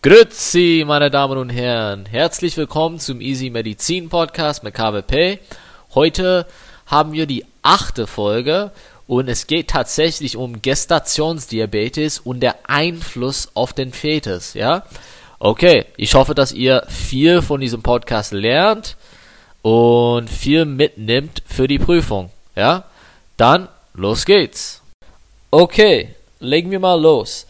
Grüezi, meine Damen und Herren. Herzlich willkommen zum Easy Medizin Podcast mit KWP. Heute haben wir die achte Folge und es geht tatsächlich um Gestationsdiabetes und der Einfluss auf den Fetus, ja? Okay, ich hoffe, dass ihr viel von diesem Podcast lernt und viel mitnimmt für die Prüfung, ja? Dann los geht's. Okay, legen wir mal los.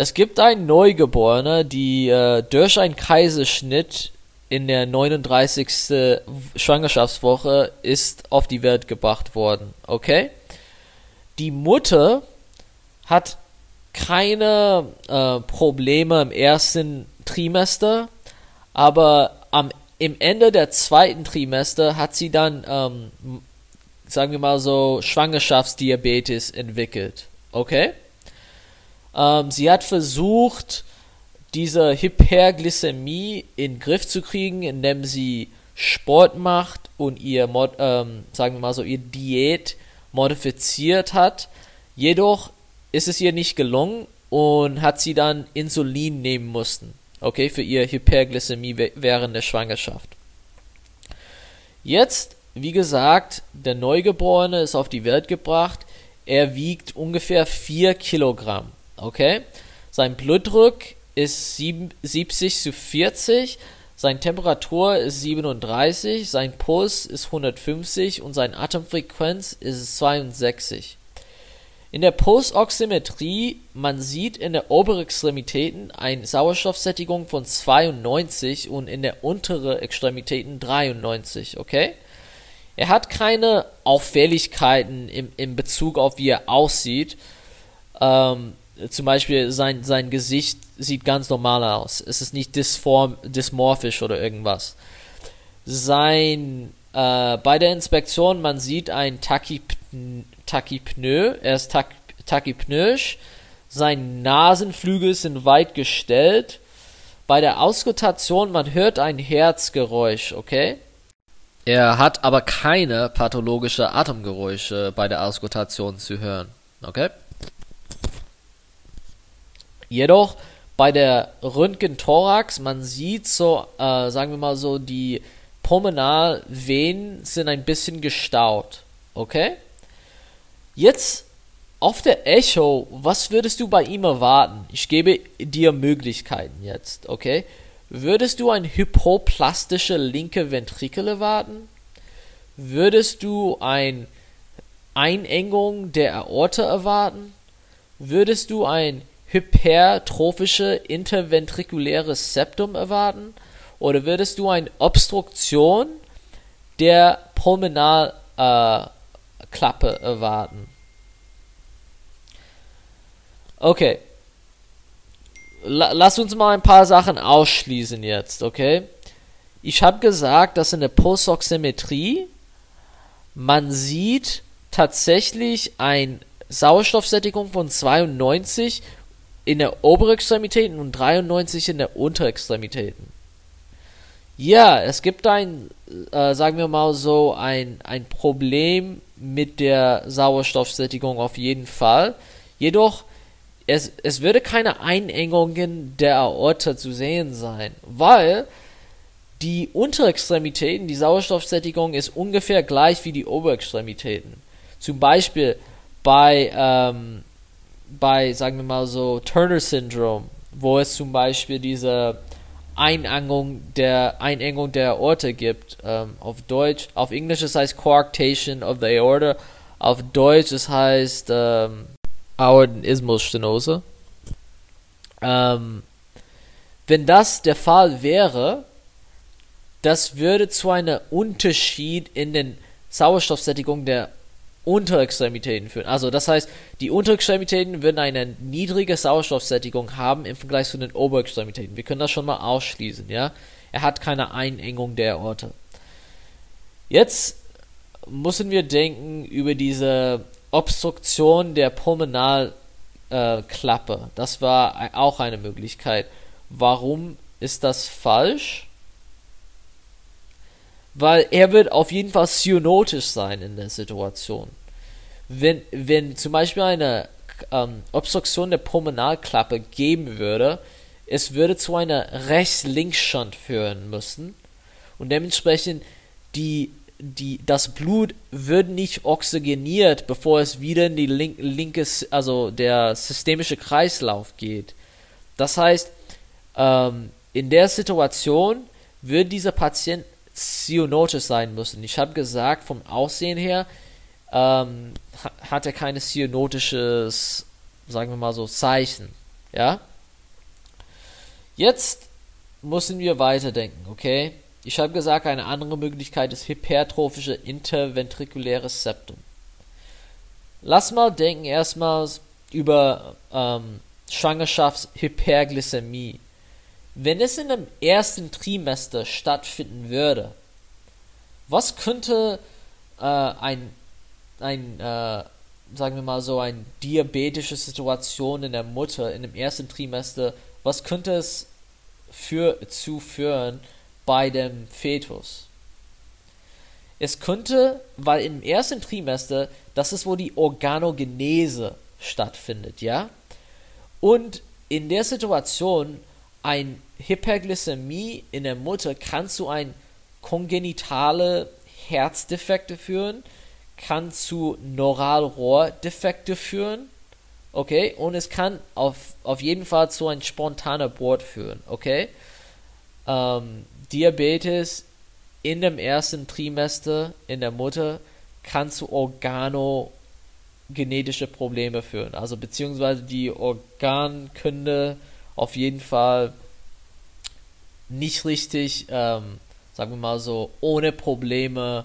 Es gibt ein Neugeborene, die äh, durch einen Kaiserschnitt in der 39. Schwangerschaftswoche ist auf die Welt gebracht worden. Okay? Die Mutter hat keine äh, Probleme im ersten Trimester, aber am im Ende der zweiten Trimester hat sie dann, ähm, sagen wir mal so, Schwangerschaftsdiabetes entwickelt. Okay? Ähm, sie hat versucht, diese Hyperglykämie in den Griff zu kriegen, indem sie Sport macht und ihr, ähm, sagen wir mal so, ihr Diät modifiziert hat. Jedoch ist es ihr nicht gelungen und hat sie dann Insulin nehmen müssen. Okay, für ihr Hyperglykämie während der Schwangerschaft. Jetzt, wie gesagt, der Neugeborene ist auf die Welt gebracht. Er wiegt ungefähr 4 Kilogramm. Okay? Sein Blutdruck ist 70 zu 40, seine Temperatur ist 37, sein Puls ist 150 und seine Atemfrequenz ist 62. In der Pulsoximetrie, man sieht in der oberen Extremitäten eine Sauerstoffsättigung von 92 und in der unteren Extremitäten 93, okay? Er hat keine Auffälligkeiten im, im Bezug auf wie er aussieht. Ähm, zum Beispiel sein, sein Gesicht sieht ganz normal aus. Es ist nicht dysform, dysmorphisch oder irgendwas. Sein, äh, bei der Inspektion, man sieht ein Tachypn er ist tach tachypneisch. Seine Nasenflügel sind weit gestellt. Bei der Auskultation, man hört ein Herzgeräusch, okay? Er hat aber keine pathologische Atemgeräusche bei der Auskultation zu hören, okay? Jedoch bei der Röntgen-Thorax, man sieht so, äh, sagen wir mal so, die Pulmonalvenen sind ein bisschen gestaut. Okay? Jetzt auf der Echo, was würdest du bei ihm erwarten? Ich gebe dir Möglichkeiten jetzt, okay? Würdest du eine hypoplastische linke Ventrikel erwarten? Würdest du eine Einengung der Aorta erwarten? Würdest du ein hypertrophische interventrikuläres Septum erwarten? Oder würdest du eine Obstruktion der Pulmonalklappe äh, erwarten? Okay. lass uns mal ein paar Sachen ausschließen jetzt, okay? Ich habe gesagt, dass in der Pulsoximetrie man sieht tatsächlich eine Sauerstoffsättigung von 92 in der Oberextremitäten und 93 in der Unterextremitäten. Ja, es gibt ein, äh, sagen wir mal so, ein, ein Problem mit der Sauerstoffsättigung auf jeden Fall. Jedoch, es, es würde keine Einengungen der Aorta zu sehen sein, weil die Unterextremitäten, die Sauerstoffsättigung ist ungefähr gleich wie die Oberextremitäten. Zum Beispiel bei ähm, bei, sagen wir mal so, Turner-Syndrom, wo es zum Beispiel diese Einengung der, Einengung der Aorta gibt, ähm, auf Deutsch, auf Englisch es heißt Coarctation of the Aorta, auf Deutsch es heißt ähm, Aortenismusstenose. Ähm, wenn das der Fall wäre, das würde zu einem Unterschied in den Sauerstoffsättigung der Unterextremitäten führen. Also das heißt, die Unterextremitäten würden eine niedrige Sauerstoffsättigung haben im Vergleich zu den Oberextremitäten. Wir können das schon mal ausschließen, ja. Er hat keine Einengung der Aorta. Jetzt müssen wir denken über diese Obstruktion der Pulmonalklappe. Äh, das war auch eine Möglichkeit. Warum ist das falsch? Weil er wird auf jeden Fall cyanotisch sein in der Situation wenn, wenn zum Beispiel eine ähm, Obstruktion der Pulmonalklappe geben würde, es würde zu einer Rechts-Links-Schand führen müssen und dementsprechend die, die, das Blut wird nicht oxygeniert, bevor es wieder in die link, linke, also der systemische Kreislauf geht. Das heißt, ähm, in der Situation wird dieser Patient cyanotisch sein müssen. Ich habe gesagt, vom Aussehen her ähm, hat er keine cyanotisches, sagen wir mal so, Zeichen. Ja? Jetzt müssen wir weiterdenken, okay? Ich habe gesagt, eine andere Möglichkeit ist hypertrophische interventrikuläres Septum. Lass mal denken erstmal über ähm, Schwangerschaftshyperglykämie. Wenn es in dem ersten Trimester stattfinden würde, was könnte äh, ein, ein äh, sagen wir mal so, eine diabetische Situation in der Mutter in dem ersten Trimester, was könnte es für, zu führen bei dem Fetus? Es könnte, weil im ersten Trimester, das ist, wo die Organogenese stattfindet, ja? Und in der Situation, ein Hyperglykämie in der Mutter kann zu ein kongenitale Herzdefekte führen, kann zu Neuralrohrdefekte führen, okay, und es kann auf, auf jeden Fall zu einem spontanen Abort führen, okay. Ähm, Diabetes in dem ersten Trimester in der Mutter kann zu organogenetische Probleme führen, also beziehungsweise die Organkunde auf jeden Fall nicht richtig, ähm, sagen wir mal so, ohne Probleme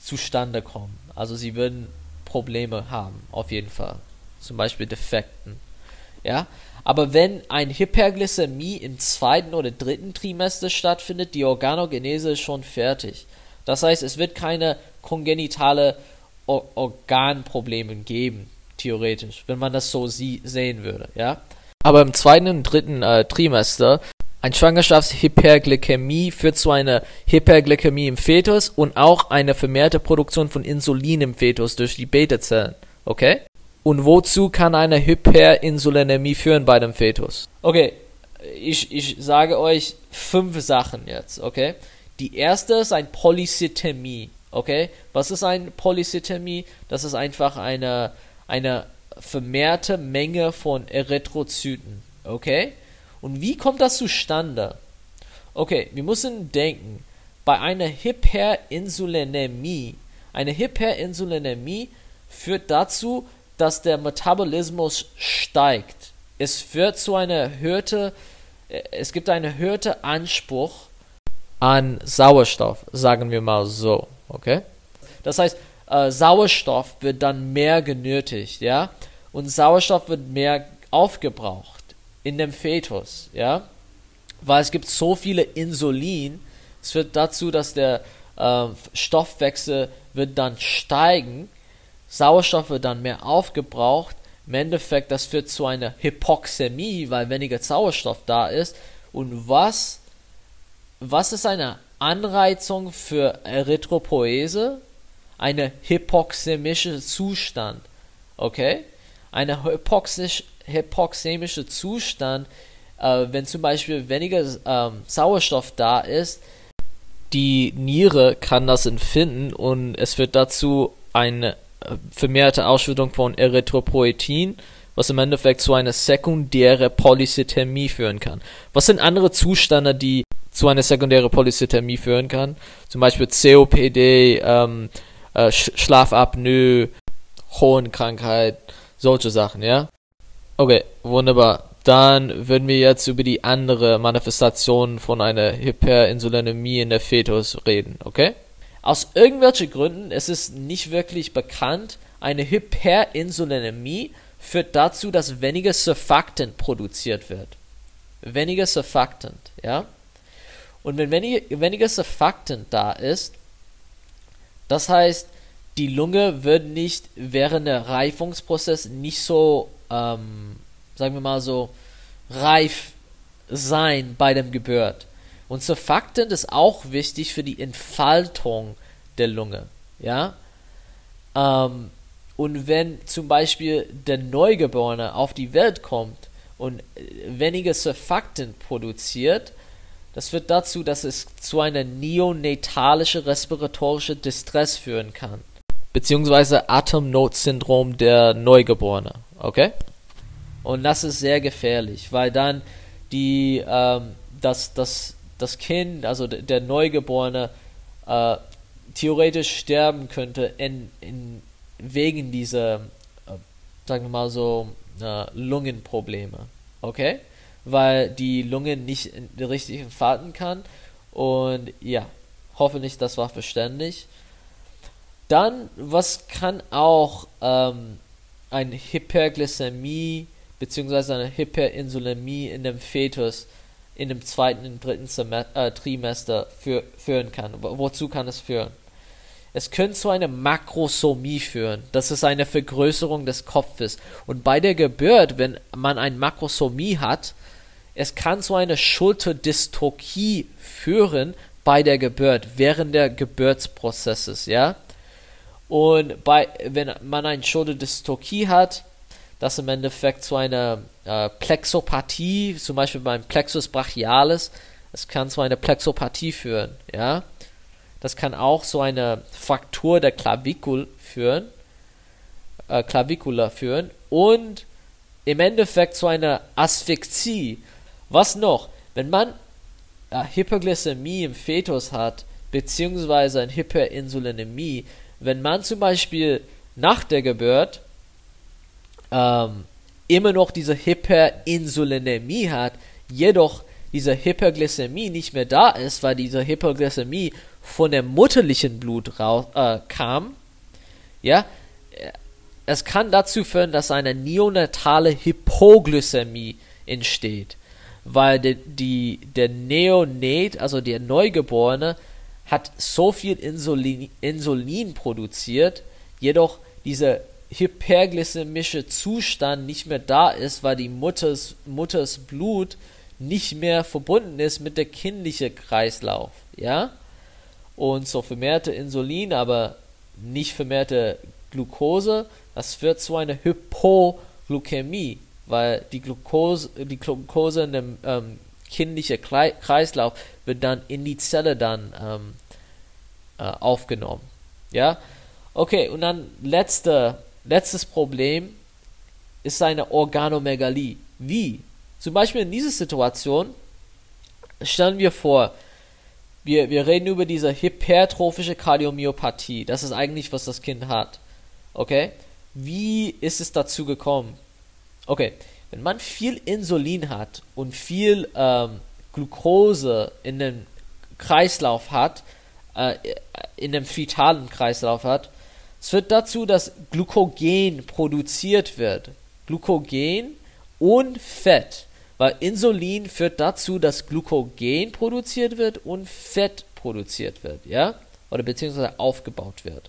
zustande kommen. Also sie würden Probleme haben, auf jeden Fall. Zum Beispiel Defekten. Ja, aber wenn ein Hyperglykämie im zweiten oder dritten Trimester stattfindet, die Organogenese ist schon fertig. Das heißt, es wird keine kongenitale Or Organprobleme geben, theoretisch, wenn man das so sehen würde, ja. Aber im zweiten und dritten äh, Trimester ein Schwangerschaftshyperglykämie führt zu einer Hyperglykämie im Fetus und auch eine vermehrte Produktion von Insulin im Fetus durch die Beta-Zellen. Okay? Und wozu kann eine Hyperinsulinämie führen bei dem Fetus? Okay, ich, ich sage euch fünf Sachen jetzt, okay? Die erste ist ein Polycythemie, okay? Was ist ein Polycythemie? Das ist einfach eine, eine vermehrte Menge von Erythrozyten, okay? Und wie kommt das zustande? Okay, wir müssen denken, bei einer Hyperinsulinämie, eine Hyperinsulinämie führt dazu, dass der Metabolismus steigt. Es führt zu einer erhöhten, es gibt einen erhöhten Anspruch an Sauerstoff, sagen wir mal so, okay? Das heißt, äh, Sauerstoff wird dann mehr genötigt, ja? Und Sauerstoff wird mehr aufgebraucht in dem Fetus, ja, weil es gibt so viele Insulin, es führt dazu, dass der äh, Stoffwechsel wird dann steigen, Sauerstoff wird dann mehr aufgebraucht, im Endeffekt, das führt zu einer Hypoxämie, weil weniger Sauerstoff da ist. Und was, was ist eine Anreizung für Erythropoese? Eine hypoxämische Zustand. Okay? Eine hypoxisch, hypoxämische Zustand, äh, wenn zum Beispiel weniger ähm, Sauerstoff da ist, die Niere kann das empfinden und es wird dazu eine äh, vermehrte Ausschüttung von Erythropoetin, was im Endeffekt zu einer sekundären Polycythämie führen kann. Was sind andere Zustände, die zu einer sekundären Polycythämie führen kann? Zum Beispiel COPD, ähm, äh, Schlafapnoe, Hohenkrankheit, solche Sachen, ja? Okay, wunderbar. Dann würden wir jetzt über die andere Manifestation von einer Hyperinsulinämie in der Fetus reden, okay? Aus irgendwelchen Gründen, es ist nicht wirklich bekannt, eine Hyperinsulinämie führt dazu, dass weniger Surfactant produziert wird. Weniger Surfactant, ja? Und wenn weniger, weniger Surfactant da ist, das heißt, die Lunge wird nicht während der Reifungsprozess nicht so ähm, sagen wir mal so, reif sein bei dem Geburt. Und Surfactant ist auch wichtig für die Entfaltung der Lunge. Ja? Ähm, und wenn zum Beispiel der Neugeborene auf die Welt kommt und weniger Surfaktant produziert, das führt dazu, dass es zu einer neonatalische respiratorische Distress führen kann. Beziehungsweise Atemnotsyndrom der Neugeborene. Okay? Und das ist sehr gefährlich, weil dann die, ähm, das, das, das Kind, also der Neugeborene, äh, theoretisch sterben könnte in, in, wegen dieser, äh, sagen wir mal so, äh, Lungenprobleme. Okay? Weil die Lunge nicht richtig entfalten kann. Und ja, hoffentlich das war verständlich. Dann, was kann auch ähm, eine Hyperglykämie bzw. eine Hyperinsulämie in dem Fetus in dem zweiten und dritten äh, Trimester für, führen kann. Wozu kann es führen? Es könnte zu einer Makrosomie führen. Das ist eine Vergrößerung des Kopfes. Und bei der Geburt, wenn man eine Makrosomie hat, es kann zu einer Schulterdystokie führen bei der Geburt, während der Geburtsprozesses, ja. Und bei, wenn man eine Schulterdystokie hat, das im Endeffekt zu einer äh, Plexopathie, zum Beispiel beim Plexus brachialis, es kann zu einer Plexopathie führen, ja. Das kann auch zu einer Fraktur der Klavikul führen, äh, Klavikula führen und im Endeffekt zu einer Asphyxie. Was noch? Wenn man äh, Hyperglykämie im Fetus hat, beziehungsweise eine Hyperinsulinämie, wenn man zum Beispiel nach der Geburt ähm, immer noch diese Hyperinsulinämie hat, jedoch diese Hyperglykämie nicht mehr da ist, weil diese Hyperglykämie von dem mutterlichen Blut raus, äh, kam, ja, es kann dazu führen, dass eine neonatale Hypoglykämie entsteht, weil die, die, der Neonat, also der Neugeborene, hat so viel Insulin, Insulin produziert, jedoch dieser hyperglykämische Zustand nicht mehr da ist, weil die Mutters, Mutters Blut nicht mehr verbunden ist mit der kindlichen Kreislauf, ja? Und so vermehrte Insulin, aber nicht vermehrte Glucose, das führt zu einer Hypoglykämie, weil die Glucose, die Glucose in dem ähm, kindlichen Kreislauf wird dann in die Zelle dann ähm, äh, aufgenommen. Ja, okay, und dann letzte, letztes Problem ist eine Organomegalie. Wie? Zum Beispiel in dieser Situation stellen wir vor, wir, wir reden über diese hypertrophische Kardiomyopathie. Das ist eigentlich, was das Kind hat. Okay? Wie ist es dazu gekommen? Okay, wenn man viel Insulin hat und viel ähm, Glucose in dem Kreislauf hat, äh, in dem fetalen Kreislauf hat, es führt dazu, dass Glykogen produziert wird. Glykogen und Fett. Weil Insulin führt dazu, dass Glykogen produziert wird und Fett produziert wird, ja? Oder beziehungsweise aufgebaut wird.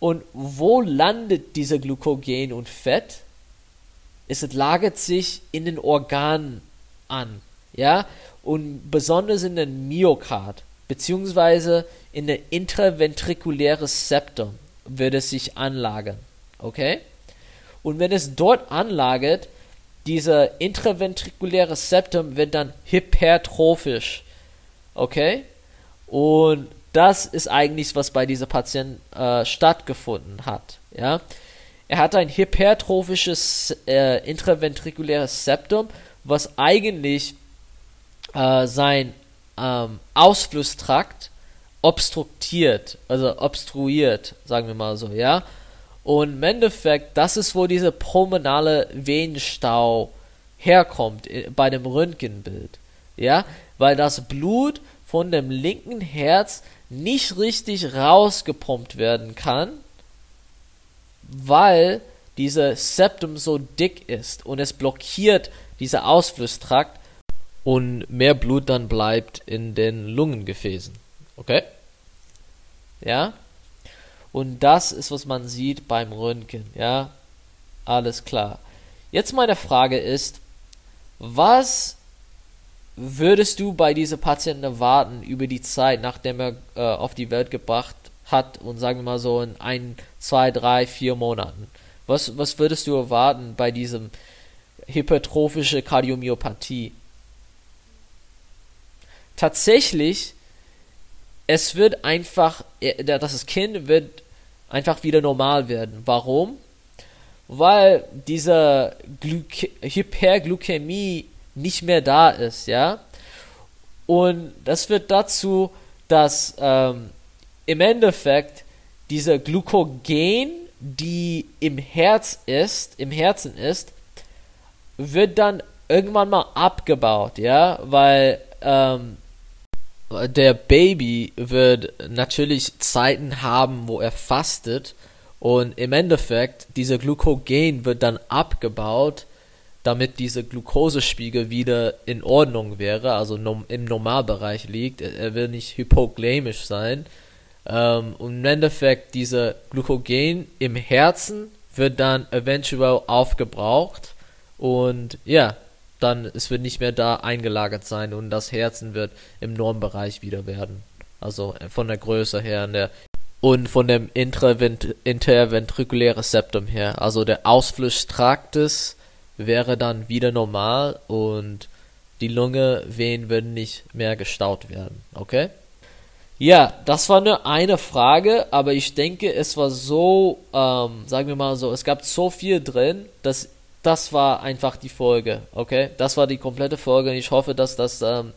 Und wo landet dieser Glykogen und Fett? Es lagert sich in den Organen an, ja? Und besonders in den Myokard, beziehungsweise in der intraventrikuläre Septum wird es sich anlagern, okay? Und wenn es dort anlagert, dieser intraventrikuläre Septum wird dann hypertrophisch. Okay? Und das ist eigentlich, was bei dieser Patient äh, stattgefunden hat. Ja? Er hat ein hypertrophisches äh, intraventrikuläres Septum, was eigentlich äh, sein ähm, Ausflusstrakt obstruktiert, also obstruiert, sagen wir mal so, ja. Und im Endeffekt, das ist, wo dieser pulmonale Venenstau herkommt äh, bei dem Röntgenbild. Ja, weil das Blut von dem linken Herz nicht richtig rausgepumpt werden kann, weil dieser Septum so dick ist und es blockiert dieser Ausflusstrakt und mehr Blut dann bleibt in den Lungengefäßen. Okay? Ja? Und das ist, was man sieht beim Röntgen, ja. Alles klar. Jetzt meine Frage ist, was würdest du bei dieser Patienten erwarten über die Zeit, nachdem er äh, auf die Welt gebracht hat und sagen wir mal so in ein, zwei, drei, vier Monaten? Was, was würdest du erwarten bei diesem hypertrophische Kardiomyopathie. Tatsächlich, es wird einfach, das Kind wird einfach wieder normal werden. Warum? Weil diese Glyk Hyperglykämie nicht mehr da ist, ja. Und das wird dazu, dass ähm, im Endeffekt diese Glykogen, die im Herz ist, im Herzen ist, wird dann irgendwann mal abgebaut, ja, weil ähm, der Baby wird natürlich Zeiten haben, wo er fastet und im Endeffekt dieser Glykogen wird dann abgebaut, damit dieser Glukosespiegel wieder in Ordnung wäre, also im Normalbereich liegt. Er will nicht hypoglämisch sein. Ähm, und im Endeffekt dieser Glykogen im Herzen wird dann eventuell aufgebraucht und ja, dann es wird nicht mehr da eingelagert sein und das Herzen wird im Normbereich wieder werden. Also äh, von der Größe her der, und von dem interventrikulären Septum her. Also der Ausflusstraktes wäre dann wieder normal und die Lunge, Venen würden nicht mehr gestaut werden. Okay? Ja, das war nur eine Frage, aber ich denke, es war so, ähm, sagen wir mal so, es gab so viel drin, dass das war einfach die Folge, okay? Das war die komplette Folge und ich hoffe, dass das ähm,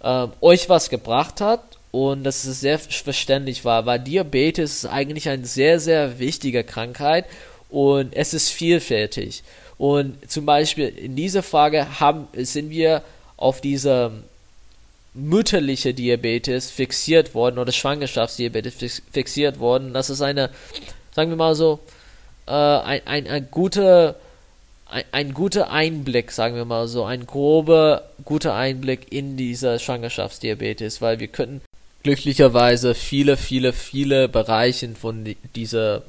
ähm, euch was gebracht hat und dass es sehr verständlich war, weil Diabetes ist eigentlich eine sehr, sehr wichtige Krankheit und es ist vielfältig. Und zum Beispiel in dieser Frage haben, sind wir auf diese mütterliche Diabetes fixiert worden oder Schwangerschaftsdiabetes fixiert worden. Das ist eine, sagen wir mal so, äh, ein, ein, ein guter ein, ein guter Einblick, sagen wir mal so, ein grober, guter Einblick in diese Schwangerschaftsdiabetes, weil wir könnten glücklicherweise viele, viele, viele Bereiche von dieser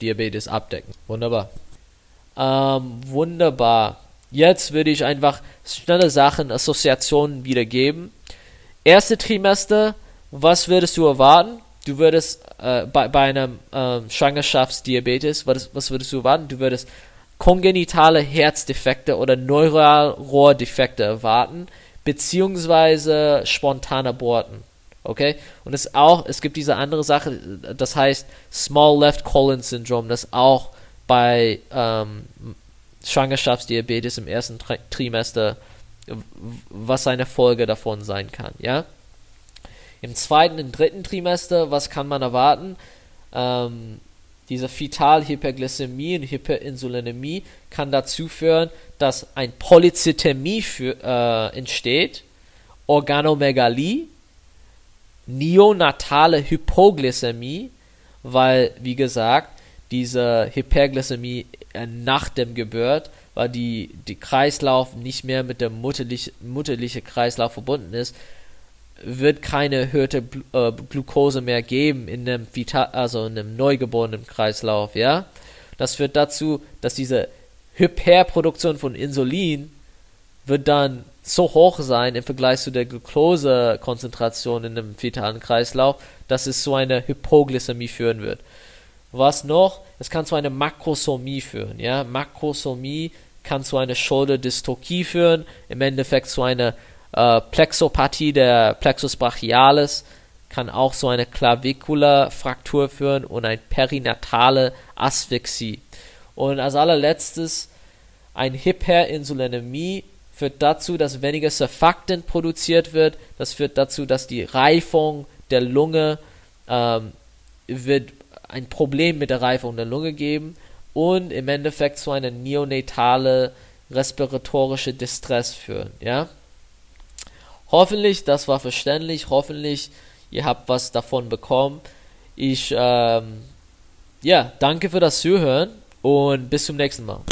Diabetes abdecken. Wunderbar. Ähm, wunderbar. Jetzt würde ich einfach schnelle Sachen, Assoziationen wiedergeben. Erste Trimester, was würdest du erwarten? Du würdest äh, bei, bei einem ähm, Schwangerschaftsdiabetes, was, was würdest du erwarten? Du würdest kongenitale Herzdefekte oder Neuralrohrdefekte erwarten, beziehungsweise spontane Aborten. Okay? Und es auch, es gibt diese andere Sache, das heißt Small Left Colon Syndrome, das auch bei ähm, Schwangerschaftsdiabetes im ersten Tri Trimester, was eine Folge davon sein kann, ja? Im zweiten und dritten Trimester, was kann man erwarten? Ähm, diese Fetalhyperglykämie und Hyperinsulinämie kann dazu führen, dass ein Polycythemie für, äh, entsteht, Organomegalie, neonatale Hypoglykämie, weil, wie gesagt, diese Hyperglykämie äh, nach dem Geburt, weil die, die Kreislauf nicht mehr mit dem mutterlich, mutterlichen Kreislauf verbunden ist, wird keine erhöhte äh, Glucose mehr geben in einem Vital also in einem neugeborenen Kreislauf, ja. Das führt dazu, dass diese Hyperproduktion von Insulin wird dann so hoch sein im Vergleich zu der Glukosekonzentration in einem fetalen Kreislauf, dass es zu einer Hypoglykämie führen wird. Was noch? Es kann zu einer Makrosomie führen, ja. Makrosomie kann zu einer Schulterdystokie führen, im Endeffekt zu einer äh, Plexopathie der Plexus brachialis kann auch so eine Klavikulafraktur führen und eine perinatale Asphyxie. Und als allerletztes ein Hyperinsulinämie führt dazu, dass weniger Surfactant produziert wird. Das führt dazu, dass die Reifung der Lunge ähm, wird ein Problem mit der Reifung der Lunge geben und im Endeffekt zu einer neonatale respiratorische Distress führen. Ja? Hoffentlich, das war verständlich. Hoffentlich, ihr habt was davon bekommen. Ich, ähm, ja, danke für das Zuhören und bis zum nächsten Mal.